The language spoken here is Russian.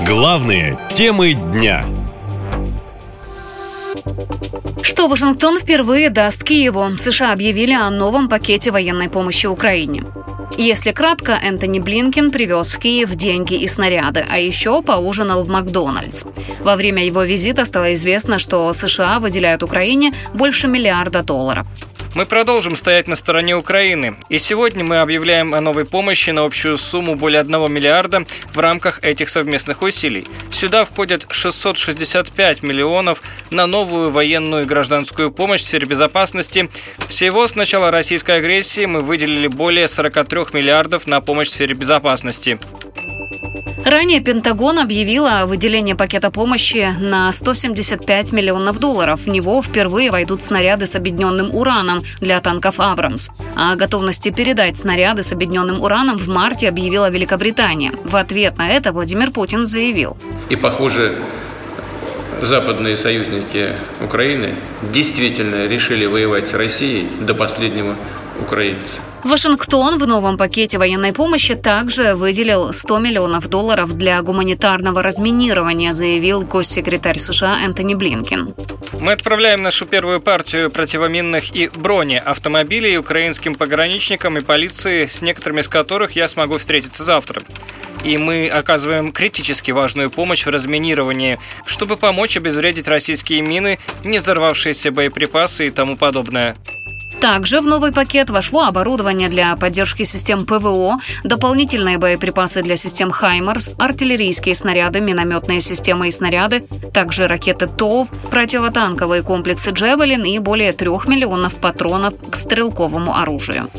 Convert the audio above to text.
Главные темы дня. Что Вашингтон впервые даст Киеву? США объявили о новом пакете военной помощи Украине. Если кратко, Энтони Блинкен привез в Киев деньги и снаряды, а еще поужинал в Макдональдс. Во время его визита стало известно, что США выделяют Украине больше миллиарда долларов. Мы продолжим стоять на стороне Украины. И сегодня мы объявляем о новой помощи на общую сумму более 1 миллиарда в рамках этих совместных усилий. Сюда входят 665 миллионов на новую военную и гражданскую помощь в сфере безопасности. Всего с начала российской агрессии мы выделили более 43 миллиардов на помощь в сфере безопасности. Ранее Пентагон объявил о выделении пакета помощи на 175 миллионов долларов. В него впервые войдут снаряды с объединенным ураном для танков «Абрамс». О готовности передать снаряды с объединенным ураном в марте объявила Великобритания. В ответ на это Владимир Путин заявил. И, похоже, западные союзники Украины действительно решили воевать с Россией до последнего украинца. Вашингтон в новом пакете военной помощи также выделил 100 миллионов долларов для гуманитарного разминирования, заявил госсекретарь США Энтони Блинкин. Мы отправляем нашу первую партию противоминных и бронеавтомобилей украинским пограничникам и полиции, с некоторыми из которых я смогу встретиться завтра и мы оказываем критически важную помощь в разминировании, чтобы помочь обезвредить российские мины, не взорвавшиеся боеприпасы и тому подобное. Также в новый пакет вошло оборудование для поддержки систем ПВО, дополнительные боеприпасы для систем «Хаймарс», артиллерийские снаряды, минометные системы и снаряды, также ракеты ТОВ, противотанковые комплексы «Джевелин» и более трех миллионов патронов к стрелковому оружию.